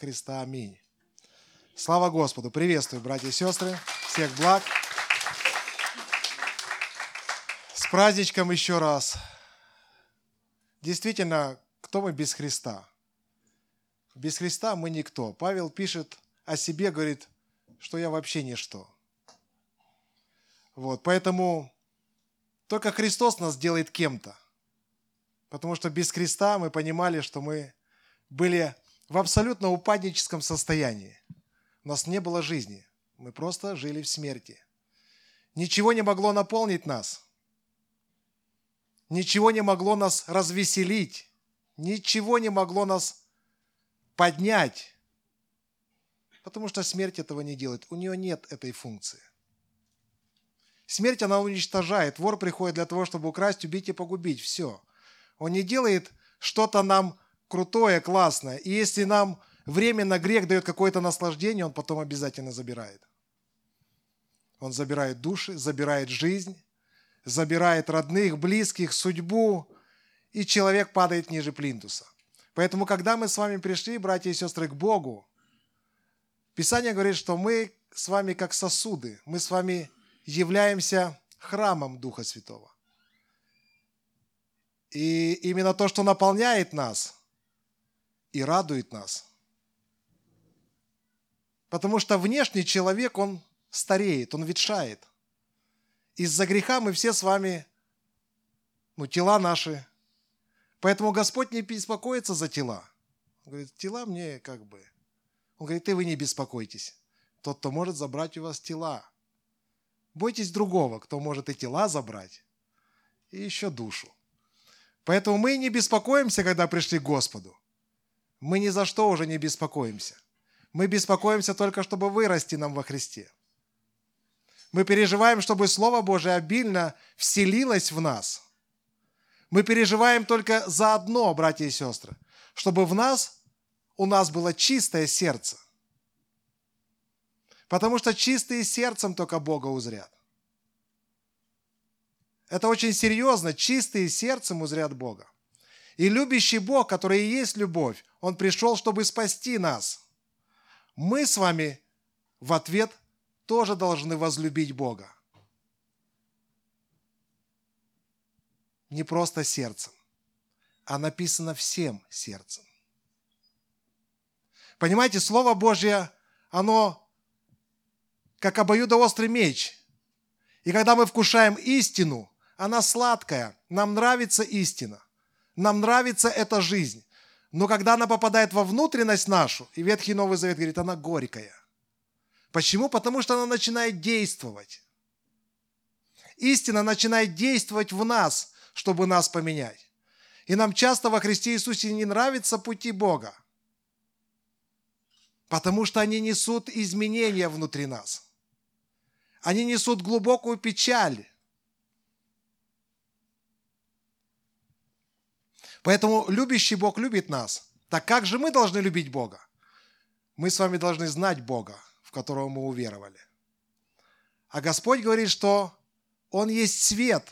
креста. Аминь. Слава Господу. Приветствую, братья и сестры. Всех благ. С праздничком еще раз. Действительно, кто мы без Христа? Без Христа мы никто. Павел пишет о себе, говорит, что я вообще ничто. Вот, поэтому только Христос нас делает кем-то. Потому что без Христа мы понимали, что мы были в абсолютно упадническом состоянии. У нас не было жизни. Мы просто жили в смерти. Ничего не могло наполнить нас. Ничего не могло нас развеселить. Ничего не могло нас поднять. Потому что смерть этого не делает. У нее нет этой функции. Смерть она уничтожает. Вор приходит для того, чтобы украсть, убить и погубить. Все. Он не делает что-то нам крутое, классное. И если нам временно грех дает какое-то наслаждение, он потом обязательно забирает. Он забирает души, забирает жизнь, забирает родных, близких, судьбу, и человек падает ниже плинтуса. Поэтому, когда мы с вами пришли, братья и сестры, к Богу, Писание говорит, что мы с вами как сосуды, мы с вами являемся храмом Духа Святого. И именно то, что наполняет нас и радует нас. Потому что внешний человек, он стареет, он ветшает. Из-за греха мы все с вами, ну, тела наши. Поэтому Господь не беспокоится за тела. Он говорит, тела мне как бы. Он говорит, и вы не беспокойтесь. Тот, кто может забрать у вас тела. Бойтесь другого, кто может и тела забрать, и еще душу. Поэтому мы не беспокоимся, когда пришли к Господу. Мы ни за что уже не беспокоимся. Мы беспокоимся только, чтобы вырасти нам во Христе. Мы переживаем, чтобы Слово Божие обильно вселилось в нас. Мы переживаем только за одно, братья и сестры, чтобы в нас, у нас было чистое сердце. Потому что чистые сердцем только Бога узрят. Это очень серьезно. Чистые сердцем узрят Бога. И любящий Бог, который и есть любовь, Он пришел, чтобы спасти нас. Мы с вами в ответ тоже должны возлюбить Бога. Не просто сердцем, а написано всем сердцем. Понимаете, Слово Божье, оно как обоюдоострый меч. И когда мы вкушаем истину, она сладкая, нам нравится истина, нам нравится эта жизнь. Но когда она попадает во внутренность нашу, и Ветхий Новый Завет говорит, она горькая. Почему? Потому что она начинает действовать. Истина начинает действовать в нас, чтобы нас поменять. И нам часто во Христе Иисусе не нравятся пути Бога, потому что они несут изменения внутри нас. Они несут глубокую печаль, Поэтому любящий Бог любит нас. Так как же мы должны любить Бога? Мы с вами должны знать Бога, в которого мы уверовали. А Господь говорит, что Он есть свет.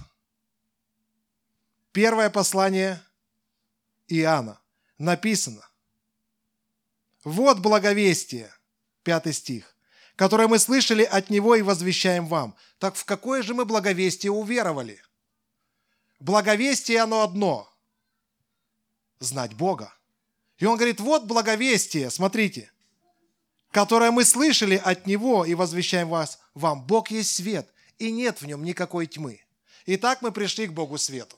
Первое послание Иоанна написано. Вот благовестие, пятый стих, которое мы слышали от Него и возвещаем вам. Так в какое же мы благовестие уверовали? Благовестие оно одно – знать Бога. И он говорит, вот благовестие, смотрите, которое мы слышали от Него и возвещаем вас, вам. Бог есть свет, и нет в нем никакой тьмы. Итак, мы пришли к Богу свету.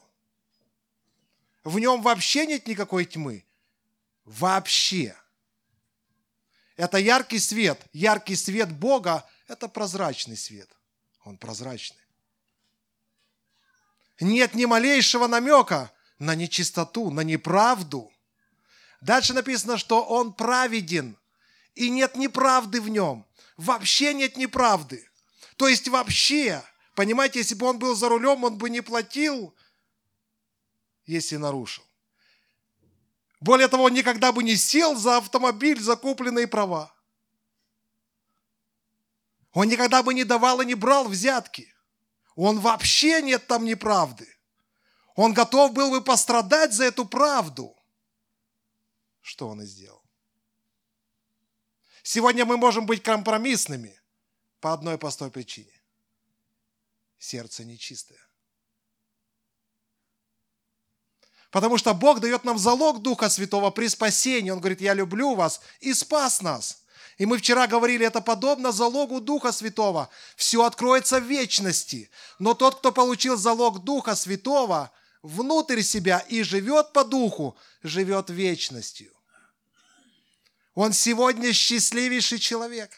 В нем вообще нет никакой тьмы. Вообще. Это яркий свет. Яркий свет Бога – это прозрачный свет. Он прозрачный. Нет ни малейшего намека на нечистоту, на неправду. Дальше написано, что он праведен, и нет неправды в нем. Вообще нет неправды. То есть вообще, понимаете, если бы он был за рулем, он бы не платил, если нарушил. Более того, он никогда бы не сел за автомобиль, закупленные права. Он никогда бы не давал и не брал взятки. Он вообще нет там неправды. Он готов был бы пострадать за эту правду. Что он и сделал. Сегодня мы можем быть компромиссными по одной простой причине. Сердце нечистое. Потому что Бог дает нам залог Духа Святого при спасении. Он говорит, я люблю вас и спас нас. И мы вчера говорили, это подобно залогу Духа Святого. Все откроется в вечности. Но тот, кто получил залог Духа Святого внутрь себя и живет по Духу, живет вечностью. Он сегодня счастливейший человек.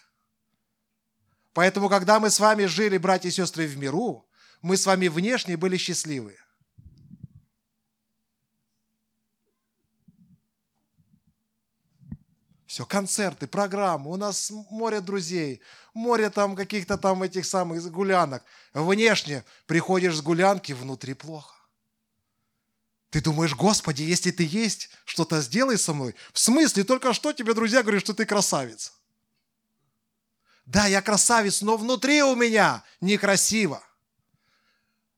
Поэтому, когда мы с вами жили, братья и сестры, в миру, мы с вами внешне были счастливы. Все, концерты, программы, у нас море друзей, море там каких-то там этих самых гулянок. Внешне приходишь с гулянки, внутри плохо. Ты думаешь, Господи, если ты есть, что-то сделай со мной. В смысле, только что тебе друзья говорят, что ты красавец. Да, я красавец, но внутри у меня некрасиво.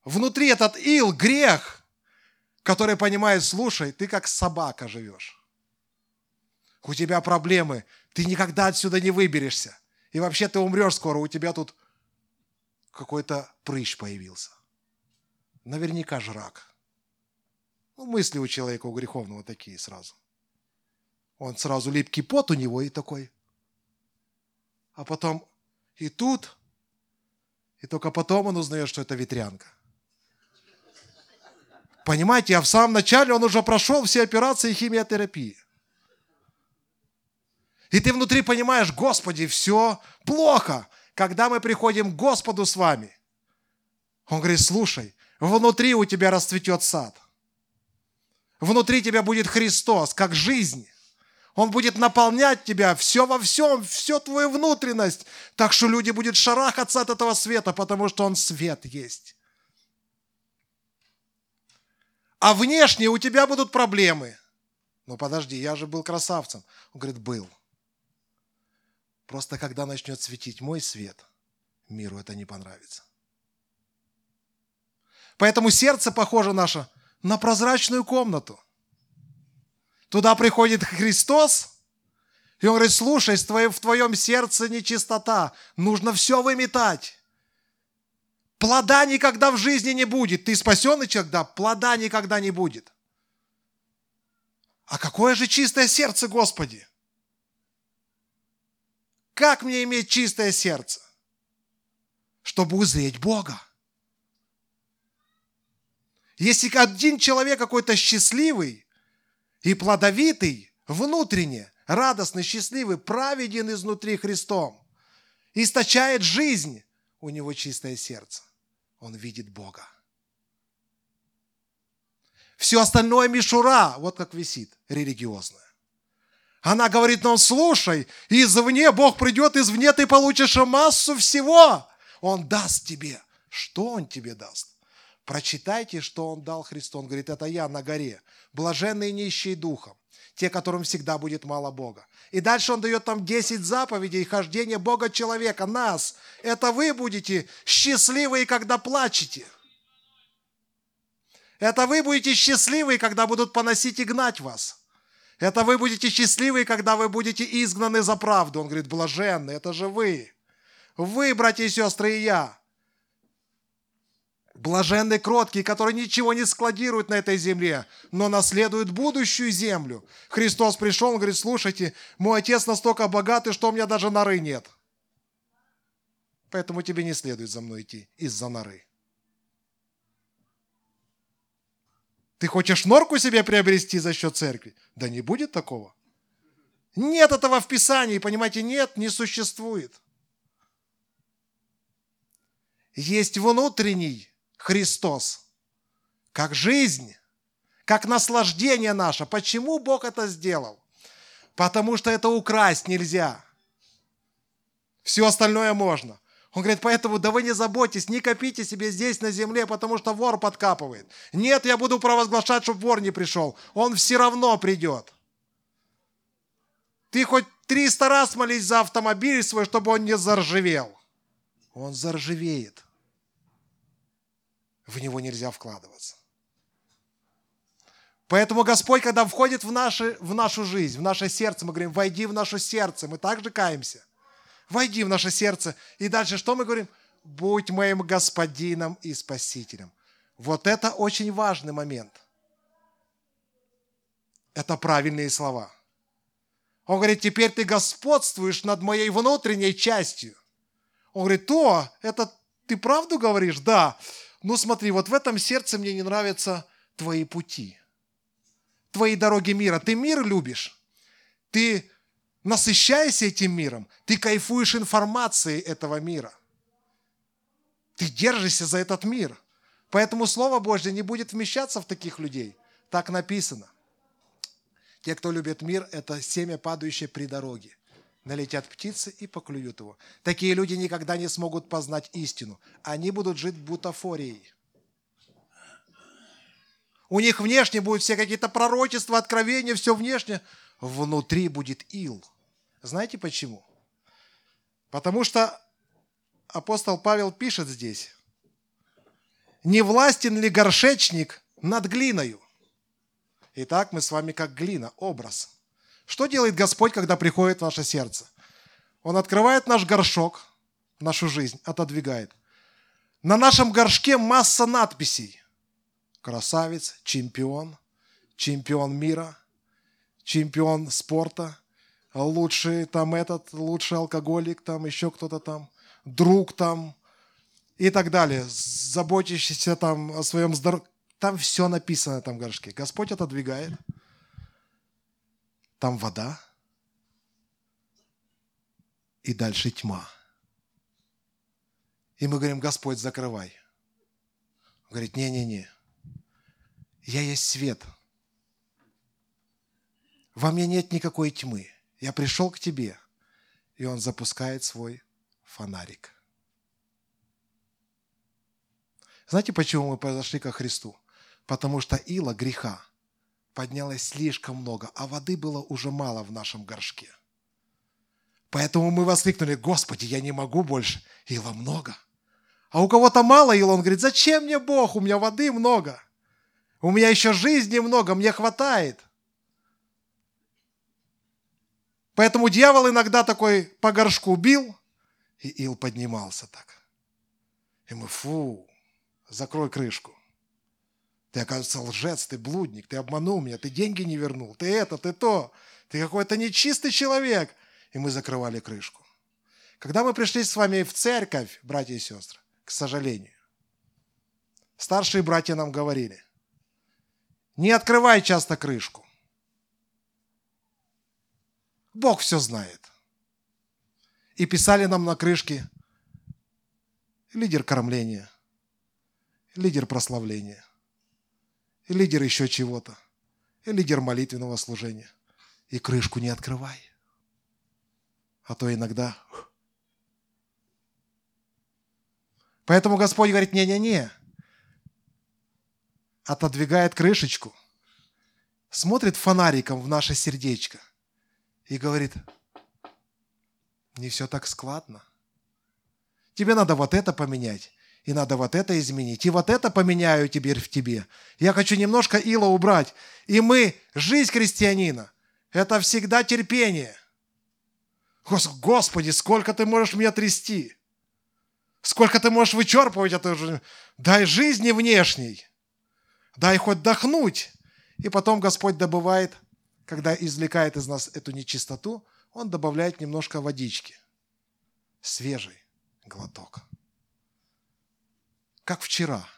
Внутри этот ил, грех, который понимает, слушай, ты как собака живешь у тебя проблемы, ты никогда отсюда не выберешься. И вообще ты умрешь скоро, у тебя тут какой-то прыщ появился. Наверняка же рак. Ну, мысли у человека, у греховного такие сразу. Он сразу липкий пот у него и такой. А потом и тут, и только потом он узнает, что это ветрянка. Понимаете, а в самом начале он уже прошел все операции химиотерапии. И ты внутри понимаешь, Господи, все плохо. Когда мы приходим к Господу с вами, Он говорит, слушай, внутри у тебя расцветет сад. Внутри тебя будет Христос, как жизнь. Он будет наполнять тебя все во всем, всю твою внутренность. Так что люди будут шарахаться от этого света, потому что он свет есть. А внешне у тебя будут проблемы. Ну подожди, я же был красавцем. Он говорит, был. Просто когда начнет светить мой свет, миру это не понравится. Поэтому сердце похоже наше на прозрачную комнату. Туда приходит Христос, и Он говорит, слушай, в твоем сердце нечистота, нужно все выметать. Плода никогда в жизни не будет. Ты спасенный человек, да, плода никогда не будет. А какое же чистое сердце, Господи! Как мне иметь чистое сердце? Чтобы узреть Бога. Если один человек какой-то счастливый и плодовитый, внутренне, радостный, счастливый, праведен изнутри Христом, источает жизнь, у него чистое сердце. Он видит Бога. Все остальное мишура, вот как висит, религиозное. Она говорит нам, слушай, извне Бог придет, извне ты получишь массу всего. Он даст тебе. Что Он тебе даст? Прочитайте, что Он дал Христу. Он говорит, это я на горе, блаженные нищие духом, те, которым всегда будет мало Бога. И дальше Он дает там 10 заповедей хождения Бога человека, нас. Это вы будете счастливы, когда плачете. Это вы будете счастливы, когда будут поносить и гнать вас. Это вы будете счастливы, когда вы будете изгнаны за правду. Он говорит, блаженны, это же вы. Вы, братья и сестры, и я. Блаженны кроткие, которые ничего не складируют на этой земле, но наследуют будущую землю. Христос пришел, он говорит, слушайте, мой отец настолько богатый, что у меня даже норы нет. Поэтому тебе не следует за мной идти из-за норы. Ты хочешь норку себе приобрести за счет церкви? Да не будет такого. Нет этого в Писании, понимаете, нет, не существует. Есть внутренний Христос, как жизнь, как наслаждение наше. Почему Бог это сделал? Потому что это украсть нельзя. Все остальное можно. Он говорит, поэтому да вы не заботьтесь, не копите себе здесь на земле, потому что вор подкапывает. Нет, я буду провозглашать, чтобы вор не пришел. Он все равно придет. Ты хоть 300 раз молись за автомобиль свой, чтобы он не заржавел. Он заржавеет. В него нельзя вкладываться. Поэтому Господь, когда входит в, наши, в нашу жизнь, в наше сердце, мы говорим, войди в наше сердце, мы также каемся. Войди в наше сердце. И дальше что мы говорим? Будь моим господином и спасителем. Вот это очень важный момент. Это правильные слова. Он говорит, теперь ты господствуешь над моей внутренней частью. Он говорит, то, это ты правду говоришь? Да. Ну смотри, вот в этом сердце мне не нравятся твои пути, твои дороги мира. Ты мир любишь, ты насыщаешься этим миром, ты кайфуешь информацией этого мира. Ты держишься за этот мир. Поэтому Слово Божье не будет вмещаться в таких людей. Так написано. Те, кто любит мир, это семя, падающее при дороге. Налетят птицы и поклюют его. Такие люди никогда не смогут познать истину. Они будут жить бутафорией. У них внешне будут все какие-то пророчества, откровения, все внешне. Внутри будет ил. Знаете почему? Потому что апостол Павел пишет здесь. Не властен ли горшечник над глиною? Итак, мы с вами как глина, образ. Что делает Господь, когда приходит в наше сердце? Он открывает наш горшок, нашу жизнь, отодвигает. На нашем горшке масса надписей. Красавец, чемпион, чемпион мира, чемпион спорта, лучший там этот, лучший алкоголик, там еще кто-то там, друг там и так далее, заботящийся там о своем здоровье. Там все написано на этом горшке. Господь отодвигает. Там вода. И дальше тьма. И мы говорим, Господь, закрывай. Он говорит, не-не-не. Я есть свет. Во мне нет никакой тьмы. Я пришел к тебе. И он запускает свой фонарик. Знаете, почему мы подошли ко Христу? потому что ила греха поднялось слишком много, а воды было уже мало в нашем горшке. Поэтому мы воскликнули, Господи, я не могу больше, ила много. А у кого-то мало ила, он говорит, зачем мне Бог, у меня воды много. У меня еще жизни много, мне хватает. Поэтому дьявол иногда такой по горшку бил, и ил поднимался так. И мы, фу, закрой крышку. Ты, оказывается, лжец, ты блудник, ты обманул меня, ты деньги не вернул, ты это, ты то, ты какой-то нечистый человек. И мы закрывали крышку. Когда мы пришли с вами в церковь, братья и сестры, к сожалению, старшие братья нам говорили, не открывай часто крышку. Бог все знает. И писали нам на крышке лидер кормления, лидер прославления – и лидер еще чего-то, и лидер молитвенного служения. И крышку не открывай. А то иногда... Поэтому Господь говорит, не-не-не, отодвигает крышечку, смотрит фонариком в наше сердечко и говорит, не все так складно. Тебе надо вот это поменять, и надо вот это изменить, и вот это поменяю теперь в тебе. Я хочу немножко ила убрать. И мы, жизнь христианина, это всегда терпение. Господи, сколько ты можешь меня трясти? Сколько ты можешь вычерпывать это же? Дай жизни внешней. Дай хоть дохнуть. И потом Господь добывает, когда извлекает из нас эту нечистоту, Он добавляет немножко водички. Свежий глоток как вчера.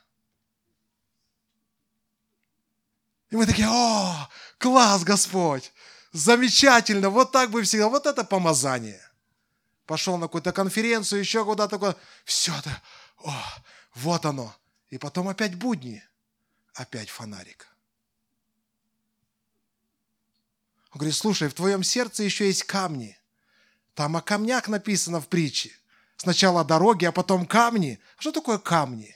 И мы такие, о, класс, Господь, замечательно, вот так бы всегда, вот это помазание. Пошел на какую-то конференцию, еще куда-то, все это, о, вот оно. И потом опять будни, опять фонарик. Он говорит, слушай, в твоем сердце еще есть камни. Там о камнях написано в притче. Сначала дороги, а потом камни. Что такое камни?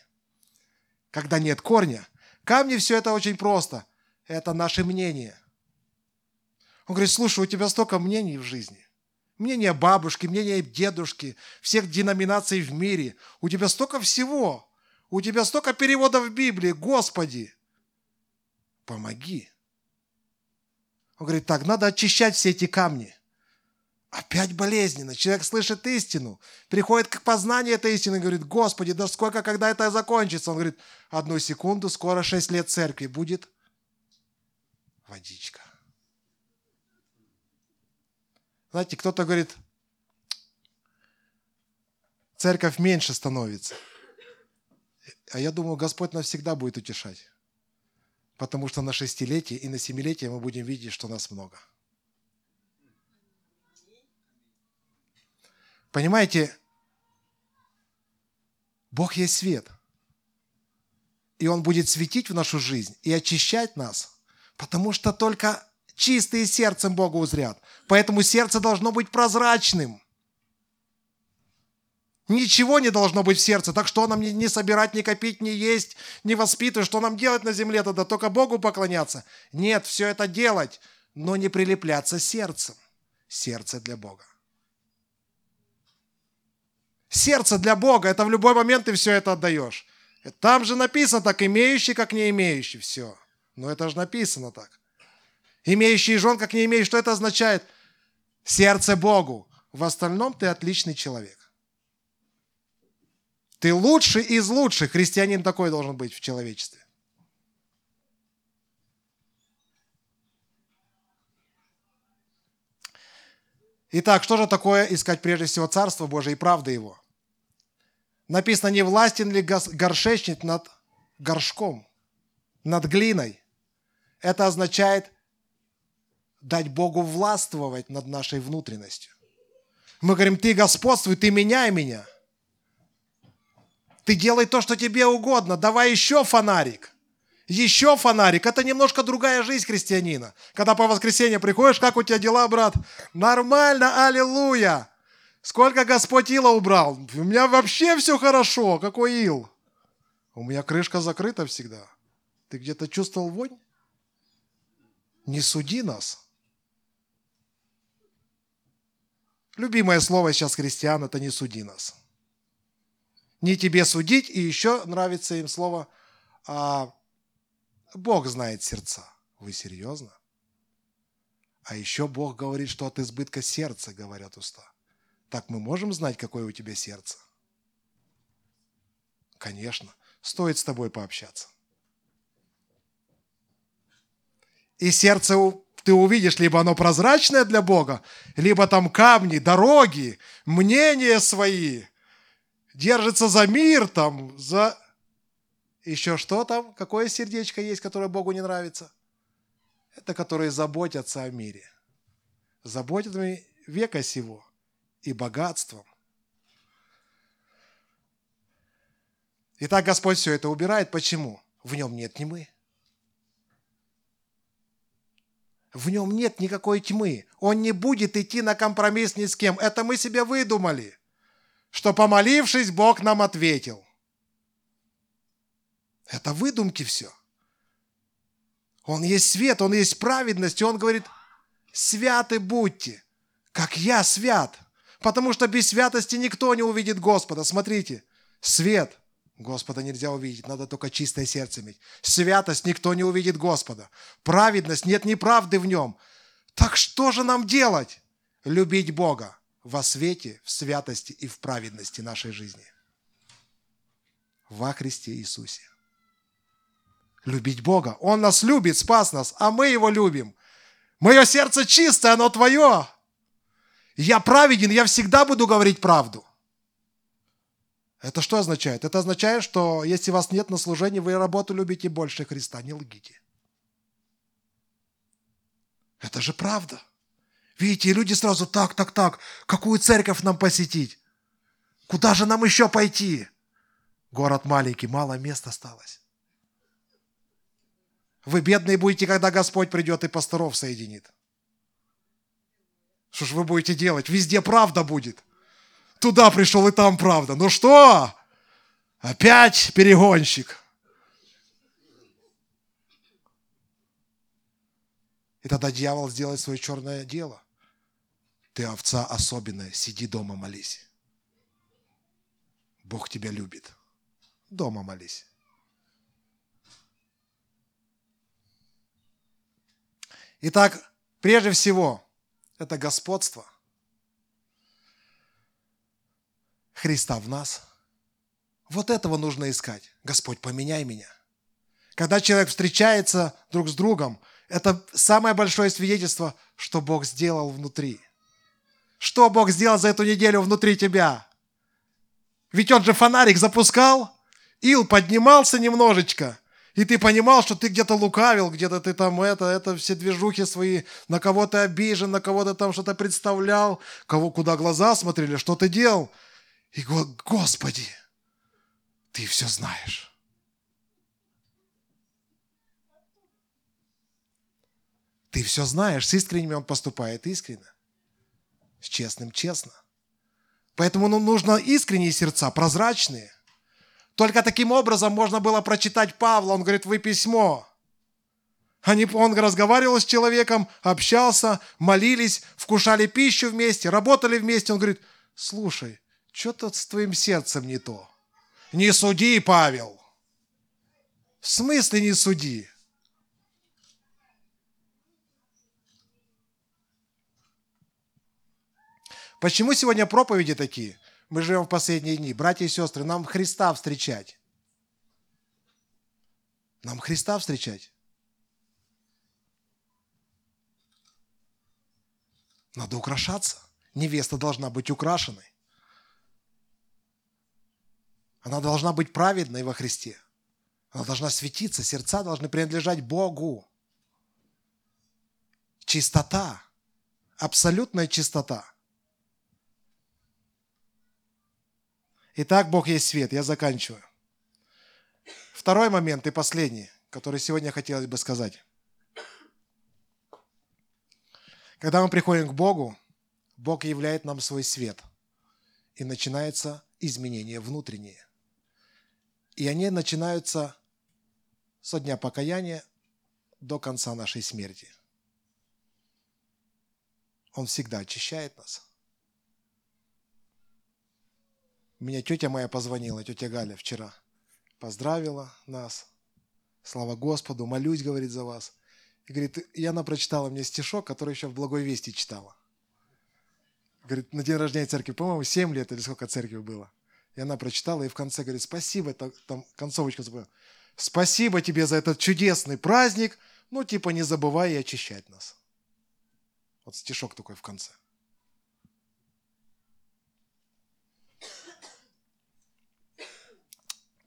Когда нет корня. Камни все это очень просто. Это наше мнение. Он говорит, слушай, у тебя столько мнений в жизни. Мнение бабушки, мнение дедушки, всех деноминаций в мире. У тебя столько всего. У тебя столько переводов Библии. Господи, помоги Он говорит, так, надо очищать все эти камни. Опять болезненно. Человек слышит истину, приходит к познанию этой истины и говорит, Господи, да сколько, когда это закончится? Он говорит, одну секунду, скоро шесть лет церкви будет водичка. Знаете, кто-то говорит, церковь меньше становится. А я думаю, Господь нас всегда будет утешать. Потому что на шестилетие и на семилетие мы будем видеть, что нас много. Понимаете, Бог есть свет. И Он будет светить в нашу жизнь и очищать нас, потому что только чистые сердцем Бога узрят. Поэтому сердце должно быть прозрачным – Ничего не должно быть в сердце. Так что нам не собирать, не копить, не есть, не воспитывать? Что нам делать на земле тогда? Только Богу поклоняться? Нет, все это делать, но не прилепляться сердцем. Сердце для Бога. Сердце для Бога. Это в любой момент ты все это отдаешь. Там же написано так, имеющий, как не имеющий. Все. Но это же написано так. Имеющий жен, как не имеющий. Что это означает? Сердце Богу. В остальном ты отличный человек. Ты лучший из лучших. Христианин такой должен быть в человечестве. Итак, что же такое искать прежде всего Царство Божие и правды Его? Написано, не властен ли горшечник над горшком, над глиной. Это означает дать Богу властвовать над нашей внутренностью. Мы говорим, ты господствуй, ты меняй меня – ты делай то, что тебе угодно. Давай еще фонарик. Еще фонарик. Это немножко другая жизнь христианина. Когда по воскресенье приходишь, как у тебя дела, брат? Нормально, аллилуйя. Сколько Господь ила убрал? У меня вообще все хорошо. Какой ил? У меня крышка закрыта всегда. Ты где-то чувствовал вонь? Не суди нас. Любимое слово сейчас христиан – это «не суди нас» не тебе судить, и еще нравится им слово а, «Бог знает сердца». Вы серьезно? А еще Бог говорит, что от избытка сердца говорят уста. Так мы можем знать, какое у тебя сердце? Конечно, стоит с тобой пообщаться. И сердце ты увидишь, либо оно прозрачное для Бога, либо там камни, дороги, мнения свои, держится за мир, там, за... Еще что там? Какое сердечко есть, которое Богу не нравится? Это которые заботятся о мире. Заботятся века сего и богатством. Итак, Господь все это убирает. Почему? В нем нет тьмы. В нем нет никакой тьмы. Он не будет идти на компромисс ни с кем. Это мы себе выдумали что помолившись, Бог нам ответил. Это выдумки все. Он есть свет, Он есть праведность, и Он говорит, святы будьте, как я свят. Потому что без святости никто не увидит Господа. Смотрите, свет. Господа нельзя увидеть, надо только чистое сердце иметь. Святость никто не увидит Господа. Праведность, нет неправды в нем. Так что же нам делать? Любить Бога во свете, в святости и в праведности нашей жизни. Во Христе Иисусе. Любить Бога. Он нас любит, спас нас, а мы Его любим. Мое сердце чистое, оно Твое. Я праведен, я всегда буду говорить правду. Это что означает? Это означает, что если вас нет на служении, вы работу любите больше Христа. Не лгите. Это же правда. Видите, люди сразу так, так, так, какую церковь нам посетить? Куда же нам еще пойти? Город маленький, мало мест осталось. Вы бедные будете, когда Господь придет и пасторов соединит. Что ж вы будете делать? Везде правда будет. Туда пришел и там правда. Ну что? Опять перегонщик. И тогда дьявол сделает свое черное дело. Ты овца особенная, сиди дома, молись. Бог тебя любит. Дома молись. Итак, Прежде всего, это господство Христа в нас. Вот этого нужно искать. Господь, поменяй меня. Когда человек встречается друг с другом, это самое большое свидетельство, что Бог сделал внутри. Что Бог сделал за эту неделю внутри тебя? Ведь Он же фонарик запускал, ил поднимался немножечко, и ты понимал, что ты где-то лукавил, где-то ты там это, это все движухи свои, на кого то обижен, на кого-то там что-то представлял, кого куда глаза смотрели, что ты делал. И Господи, ты все знаешь. Ты все знаешь, с искренними он поступает искренне, с честным честно. Поэтому ну, нужно искренние сердца, прозрачные – только таким образом можно было прочитать Павла. Он говорит, вы письмо. Они, он разговаривал с человеком, общался, молились, вкушали пищу вместе, работали вместе. Он говорит, слушай, что-то с твоим сердцем не то. Не суди, Павел. В смысле не суди? Почему сегодня проповеди такие? Мы живем в последние дни. Братья и сестры, нам Христа встречать. Нам Христа встречать. Надо украшаться. Невеста должна быть украшенной. Она должна быть праведной во Христе. Она должна светиться. Сердца должны принадлежать Богу. Чистота. Абсолютная чистота. Итак, Бог есть свет. Я заканчиваю. Второй момент и последний, который сегодня хотелось бы сказать. Когда мы приходим к Богу, Бог являет нам свой свет. И начинается изменение внутреннее. И они начинаются со дня покаяния до конца нашей смерти. Он всегда очищает нас – Меня тетя моя позвонила, тетя Галя, вчера. Поздравила нас. Слава Господу, молюсь, говорит, за вас. И говорит, и она прочитала мне стишок, который еще в Благой Вести читала. Говорит, на день рождения церкви, по-моему, 7 лет или сколько церкви было. И она прочитала, и в конце говорит, спасибо, там, концовочка забыла. Спасибо тебе за этот чудесный праздник, ну, типа, не забывай и очищать нас. Вот стишок такой в конце.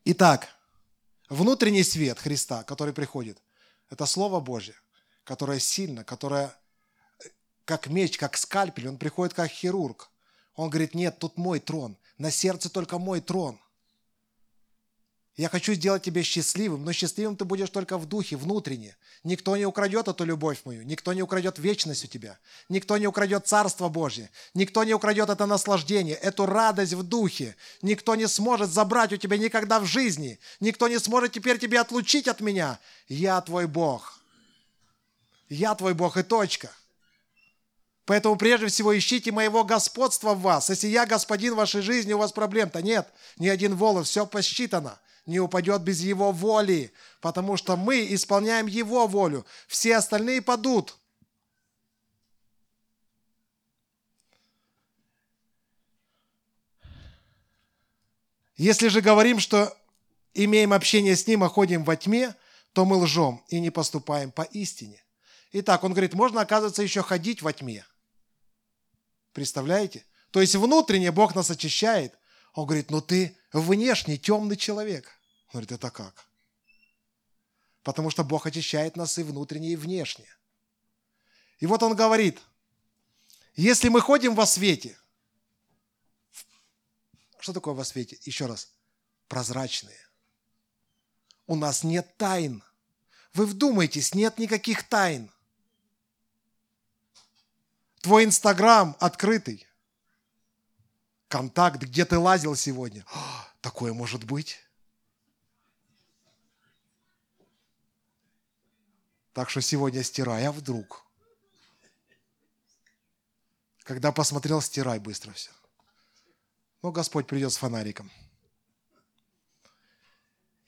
Итак, внутренний свет Христа, который приходит, это Слово Божье, которое сильно, которое э, как меч, как скальпель, он приходит как хирург. Он говорит, нет, тут мой трон, на сердце только мой трон. Я хочу сделать тебя счастливым, но счастливым ты будешь только в духе, внутренне. Никто не украдет эту любовь мою, никто не украдет вечность у тебя, никто не украдет Царство Божье, никто не украдет это наслаждение, эту радость в духе. Никто не сможет забрать у тебя никогда в жизни, никто не сможет теперь тебя отлучить от меня. Я твой Бог. Я твой Бог и точка. Поэтому прежде всего ищите моего господства в вас. Если я господин вашей жизни, у вас проблем-то нет. Ни один волос, все посчитано не упадет без Его воли, потому что мы исполняем Его волю. Все остальные падут. Если же говорим, что имеем общение с Ним, а ходим во тьме, то мы лжем и не поступаем по истине. Итак, он говорит, можно, оказывается, еще ходить во тьме. Представляете? То есть внутренне Бог нас очищает. Он говорит, ну ты внешний темный человек. Он говорит, это как? Потому что Бог очищает нас и внутренне, и внешне. И вот он говорит, если мы ходим во свете, что такое во свете? Еще раз, прозрачные. У нас нет тайн. Вы вдумайтесь, нет никаких тайн. Твой Инстаграм открытый. Контакт, где ты лазил сегодня. О, такое может быть. Так что сегодня стирай, а вдруг? Когда посмотрел, стирай быстро все. Но Господь придет с фонариком.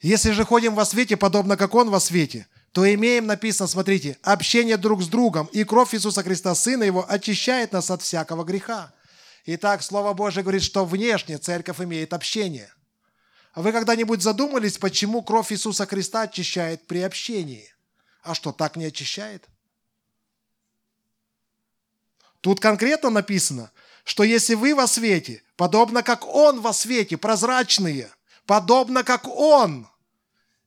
Если же ходим во свете, подобно как Он во свете, то имеем, написано, смотрите, общение друг с другом, и кровь Иисуса Христа, Сына Его, очищает нас от всякого греха. Итак, Слово Божие говорит, что внешне церковь имеет общение. А вы когда-нибудь задумались, почему кровь Иисуса Христа очищает при общении? А что, так не очищает? Тут конкретно написано, что если вы во свете, подобно как Он во свете, прозрачные, подобно как Он,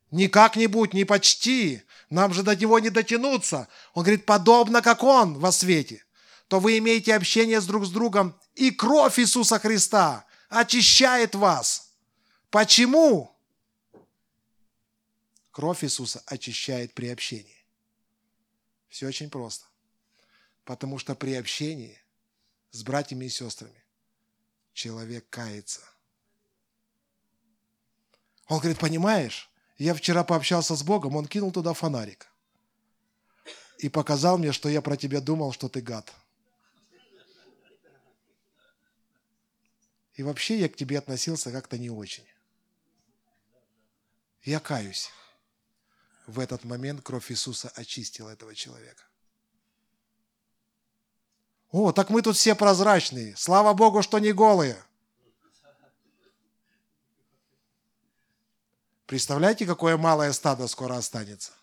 не как-нибудь, не почти, нам же до Него не дотянуться. Он говорит, подобно как Он во свете, то вы имеете общение с друг с другом, и кровь Иисуса Христа очищает вас. Почему? Кровь Иисуса очищает при общении. Все очень просто. Потому что при общении с братьями и сестрами человек кается. Он говорит, понимаешь, я вчера пообщался с Богом, он кинул туда фонарик и показал мне, что я про тебя думал, что ты гад. И вообще я к тебе относился как-то не очень. Я каюсь. В этот момент кровь Иисуса очистила этого человека. О, так мы тут все прозрачные. Слава Богу, что не голые. Представляете, какое малое стадо скоро останется?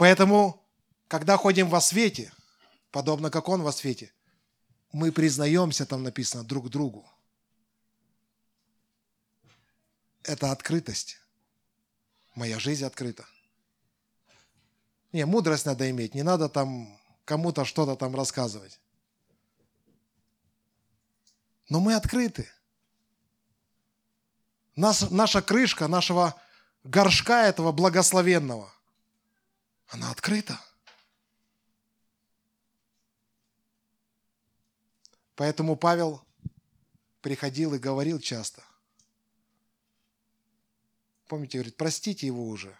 Поэтому, когда ходим во свете, подобно как Он во свете, мы признаемся, там написано, друг другу. Это открытость. Моя жизнь открыта. Не, мудрость надо иметь, не надо там кому-то что-то там рассказывать. Но мы открыты. Нас, наша крышка, нашего горшка этого благословенного, она открыта. Поэтому Павел приходил и говорил часто. Помните, говорит, простите его уже,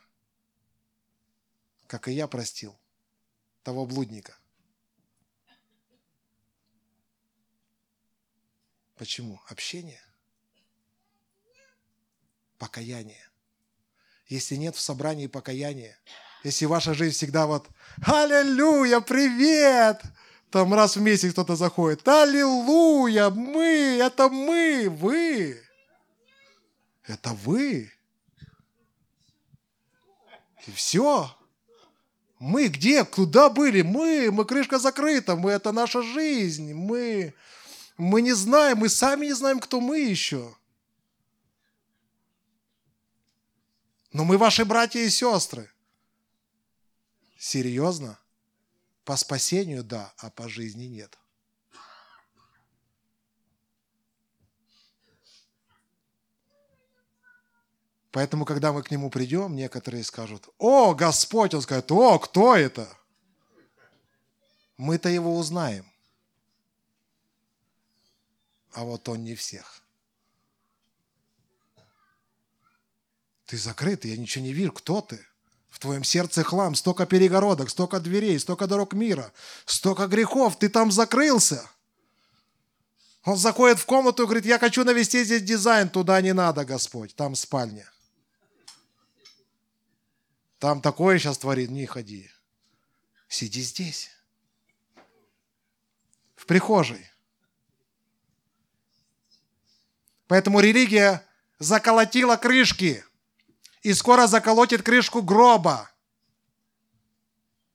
как и я простил того блудника. Почему? Общение. Покаяние. Если нет в собрании покаяния, если ваша жизнь всегда вот «Аллилуйя, привет!» Там раз в месяц кто-то заходит. Аллилуйя, мы, это мы, вы. Это вы. И все. Мы где? Куда были? Мы, мы крышка закрыта, мы это наша жизнь, мы, мы не знаем, мы сами не знаем, кто мы еще. Но мы ваши братья и сестры. Серьезно? По спасению да, а по жизни нет. Поэтому, когда мы к нему придем, некоторые скажут, о, Господь, он скажет, о, кто это? Мы-то его узнаем. А вот он не всех. Ты закрыт, я ничего не вижу, кто ты? В твоем сердце хлам, столько перегородок, столько дверей, столько дорог мира, столько грехов, ты там закрылся. Он заходит в комнату и говорит, я хочу навести здесь дизайн, туда не надо, Господь, там спальня. Там такое сейчас творит, не ходи. Сиди здесь. В прихожей. Поэтому религия заколотила крышки и скоро заколотит крышку гроба.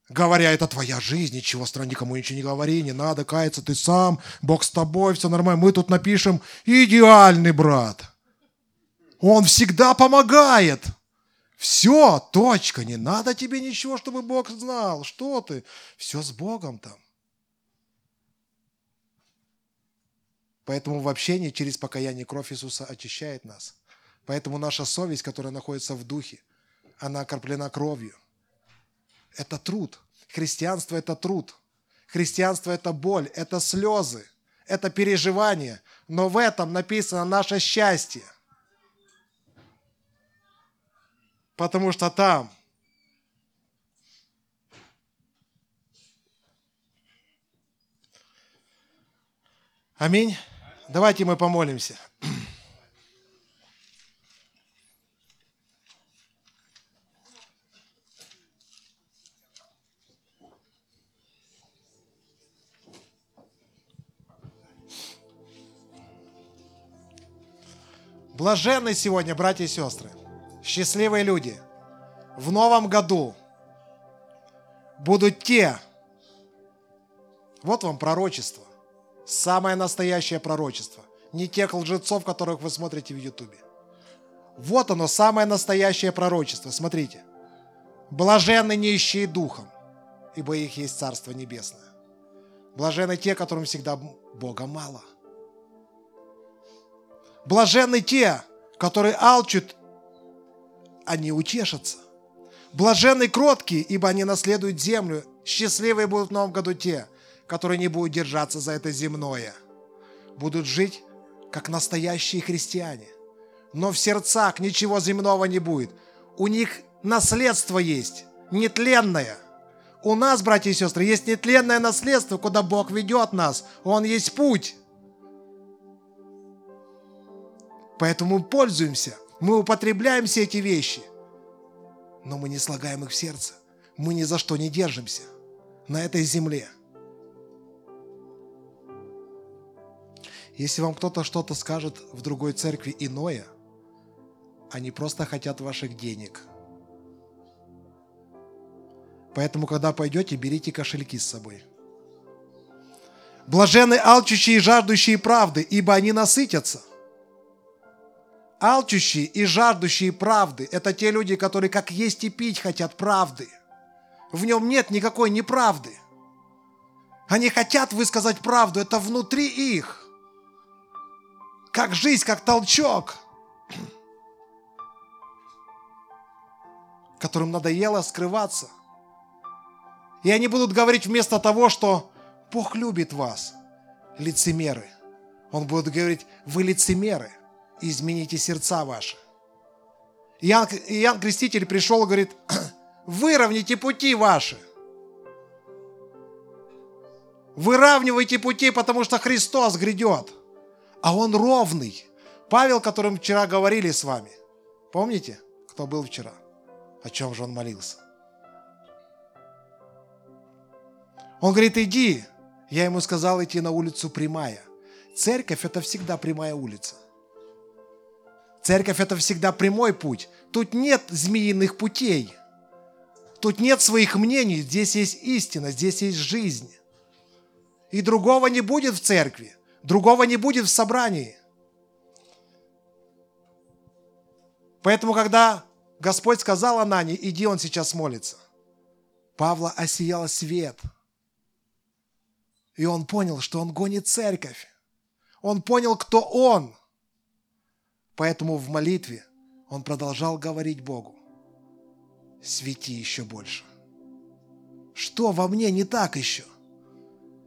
Говоря, это твоя жизнь, ничего стран никому ничего не говори, не надо каяться, ты сам, Бог с тобой, все нормально. Мы тут напишем идеальный брат. Он всегда помогает. Все, точка, не надо тебе ничего, чтобы Бог знал. Что ты? Все с Богом там. Поэтому в общении через покаяние кровь Иисуса очищает нас. Поэтому наша совесть, которая находится в духе, она окроплена кровью. Это труд. Христианство – это труд. Христианство – это боль, это слезы, это переживание. Но в этом написано наше счастье. Потому что там Аминь. Давайте мы помолимся. Блаженны сегодня, братья и сестры, счастливые люди. В новом году будут те, вот вам пророчество, самое настоящее пророчество, не тех лжецов, которых вы смотрите в Ютубе. Вот оно, самое настоящее пророчество. Смотрите. Блаженны нищие духом, ибо их есть Царство Небесное. Блаженны те, которым всегда Бога мало – Блаженны те, которые алчут, они утешатся. Блаженны кроткие, ибо они наследуют землю. Счастливые будут в новом году те, которые не будут держаться за это земное. Будут жить, как настоящие христиане. Но в сердцах ничего земного не будет. У них наследство есть, нетленное. У нас, братья и сестры, есть нетленное наследство, куда Бог ведет нас. Он есть путь. Поэтому пользуемся, мы употребляем все эти вещи, но мы не слагаем их в сердце. Мы ни за что не держимся на этой земле. Если вам кто-то что-то скажет в другой церкви иное, они просто хотят ваших денег. Поэтому, когда пойдете, берите кошельки с собой. Блажены алчущие и жаждущие правды, ибо они насытятся – Алчущие и жаждущие правды – это те люди, которые как есть и пить хотят правды. В нем нет никакой неправды. Они хотят высказать правду, это внутри их. Как жизнь, как толчок, которым надоело скрываться. И они будут говорить вместо того, что Бог любит вас, лицемеры. Он будет говорить, вы лицемеры – измените сердца ваши. Иоанн, Иоанн Креститель пришел и говорит, выровняйте пути ваши. Выравнивайте пути, потому что Христос грядет. А Он ровный. Павел, которым вчера говорили с вами. Помните, кто был вчера? О чем же он молился? Он говорит, иди. Я ему сказал идти на улицу прямая. Церковь – это всегда прямая улица. Церковь – это всегда прямой путь. Тут нет змеиных путей. Тут нет своих мнений. Здесь есть истина, здесь есть жизнь. И другого не будет в церкви. Другого не будет в собрании. Поэтому, когда Господь сказал Анане, иди, он сейчас молится, Павла осиял свет. И он понял, что он гонит церковь. Он понял, кто он – Поэтому в молитве он продолжал говорить Богу, свети еще больше. Что во мне не так еще?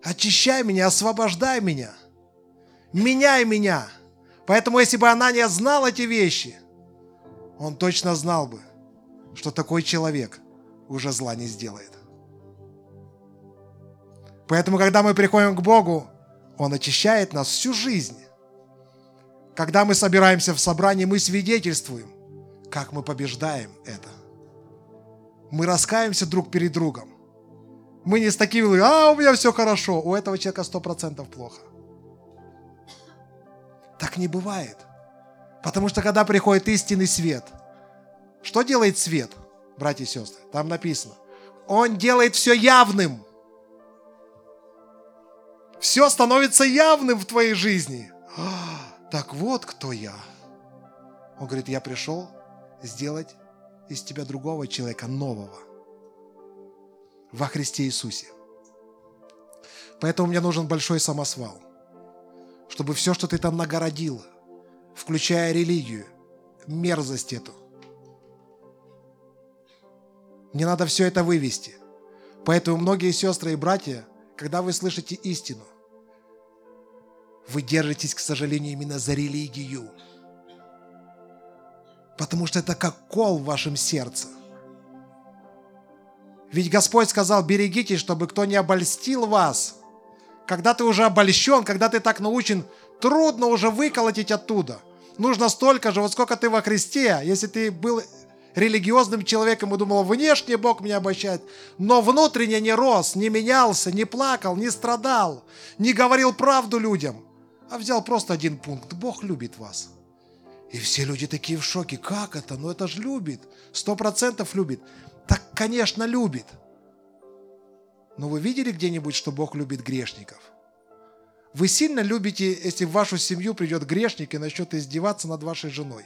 Очищай меня, освобождай меня. Меняй меня. Поэтому, если бы Анания знал эти вещи, он точно знал бы, что такой человек уже зла не сделает. Поэтому, когда мы приходим к Богу, Он очищает нас всю жизнь. Когда мы собираемся в собрании, мы свидетельствуем, как мы побеждаем это. Мы раскаемся друг перед другом. Мы не с такими, а, у меня все хорошо. У этого человека сто процентов плохо. Так не бывает. Потому что когда приходит истинный свет, что делает свет, братья и сестры? Там написано. Он делает все явным. Все становится явным в твоей жизни. Так вот кто я. Он говорит, я пришел сделать из тебя другого человека, нового. Во Христе Иисусе. Поэтому мне нужен большой самосвал. Чтобы все, что ты там нагородил, включая религию, мерзость эту, мне надо все это вывести. Поэтому многие сестры и братья, когда вы слышите истину, вы держитесь, к сожалению, именно за религию. Потому что это как кол в вашем сердце. Ведь Господь сказал, берегитесь, чтобы кто не обольстил вас, когда ты уже обольщен, когда ты так научен, трудно уже выколотить оттуда. Нужно столько же, вот сколько ты во Христе, если ты был религиозным человеком и думал, внешне Бог меня обольщает, но внутренне не рос, не менялся, не плакал, не страдал, не говорил правду людям, а взял просто один пункт. Бог любит вас. И все люди такие в шоке. Как это? Ну это же любит. Сто процентов любит. Так, конечно, любит. Но вы видели где-нибудь, что Бог любит грешников? Вы сильно любите, если в вашу семью придет грешник и начнет издеваться над вашей женой?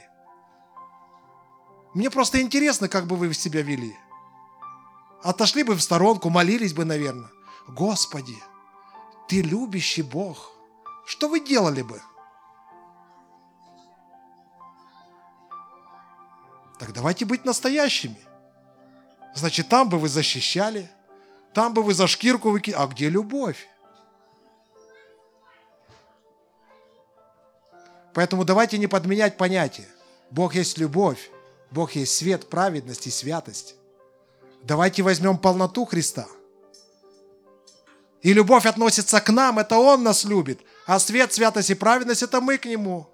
Мне просто интересно, как бы вы себя вели. Отошли бы в сторонку, молились бы, наверное. Господи, Ты любящий Бог. Что вы делали бы? Так давайте быть настоящими. Значит, там бы вы защищали, там бы вы за шкирку выкинули. А где любовь? Поэтому давайте не подменять понятие. Бог есть любовь, Бог есть свет, праведность и святость. Давайте возьмем полноту Христа. И любовь относится к нам, это Он нас любит. А свет, святость и праведность – это мы к Нему.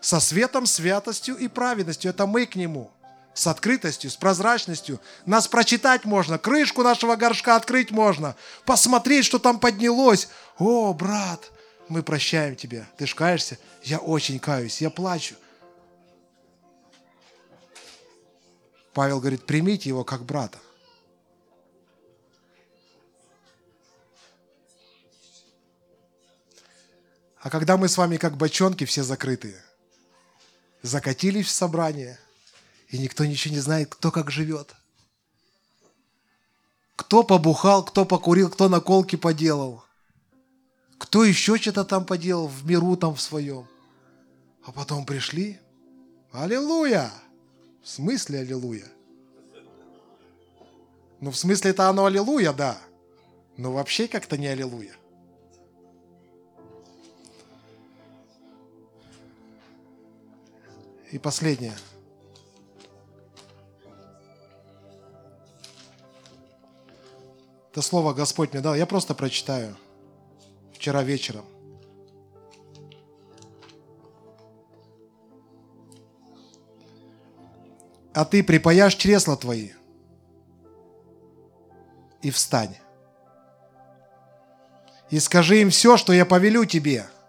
Со светом, святостью и праведностью – это мы к Нему. С открытостью, с прозрачностью. Нас прочитать можно, крышку нашего горшка открыть можно, посмотреть, что там поднялось. О, брат, мы прощаем тебя. Ты ж каешься? Я очень каюсь, я плачу. Павел говорит, примите его как брата. А когда мы с вами как бочонки все закрытые, закатились в собрание, и никто ничего не знает, кто как живет. Кто побухал, кто покурил, кто наколки поделал. Кто еще что-то там поделал в миру там в своем. А потом пришли. Аллилуйя! В смысле аллилуйя? Ну, в смысле это оно аллилуйя, да. Но вообще как-то не аллилуйя. И последнее. Это слово Господь мне дал. Я просто прочитаю. Вчера вечером. А ты припаяшь чресла твои и встань. И скажи им все, что я повелю тебе –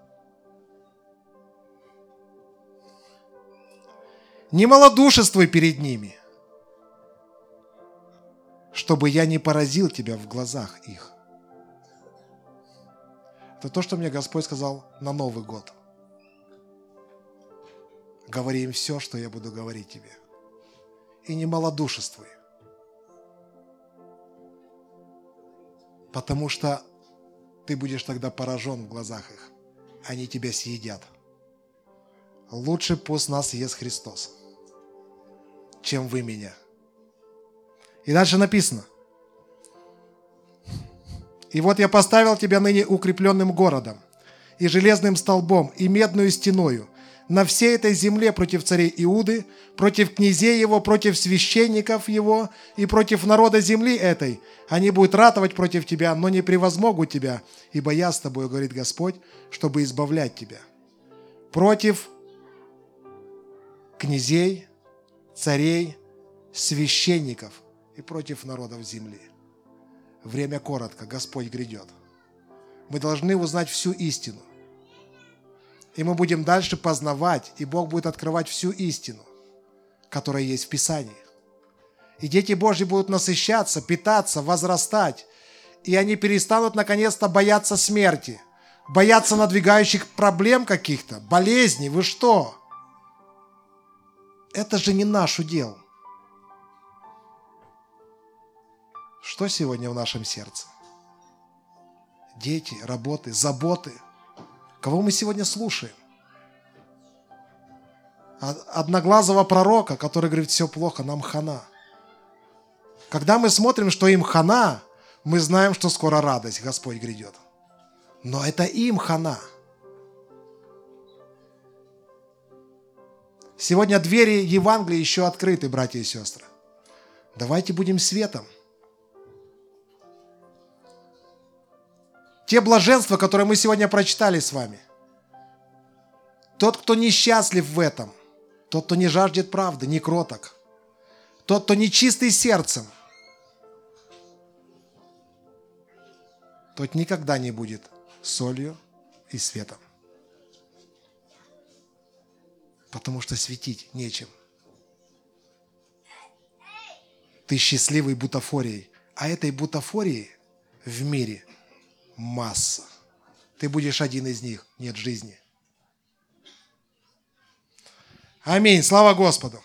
не малодушествуй перед ними, чтобы я не поразил тебя в глазах их. Это то, что мне Господь сказал на Новый год. Говори им все, что я буду говорить тебе. И не малодушествуй. Потому что ты будешь тогда поражен в глазах их. Они тебя съедят. Лучше пусть нас ест Христос чем вы меня. И дальше написано. И вот я поставил тебя ныне укрепленным городом, и железным столбом, и медную стеною, на всей этой земле против царей Иуды, против князей его, против священников его и против народа земли этой. Они будут ратовать против тебя, но не превозмогут тебя, ибо я с тобой, говорит Господь, чтобы избавлять тебя. Против князей, царей, священников и против народов земли. Время коротко, Господь грядет. Мы должны узнать всю истину. И мы будем дальше познавать, и Бог будет открывать всю истину, которая есть в Писании. И дети Божьи будут насыщаться, питаться, возрастать. И они перестанут наконец-то бояться смерти, бояться надвигающих проблем каких-то, болезней. Вы что? Это же не наш удел. Что сегодня в нашем сердце? Дети, работы, заботы. Кого мы сегодня слушаем? Одноглазого пророка, который говорит, все плохо, нам хана. Когда мы смотрим, что им хана, мы знаем, что скоро радость Господь грядет. Но это им хана – Сегодня двери Евангелия еще открыты, братья и сестры. Давайте будем светом. те блаженства, которые мы сегодня прочитали с вами. Тот, кто несчастлив в этом, тот, кто не жаждет правды, не кроток, тот, кто не чистый сердцем, тот никогда не будет солью и светом. Потому что светить нечем. Ты счастливый бутафорией, а этой бутафории в мире масса. Ты будешь один из них, нет жизни. Аминь. Слава Господу.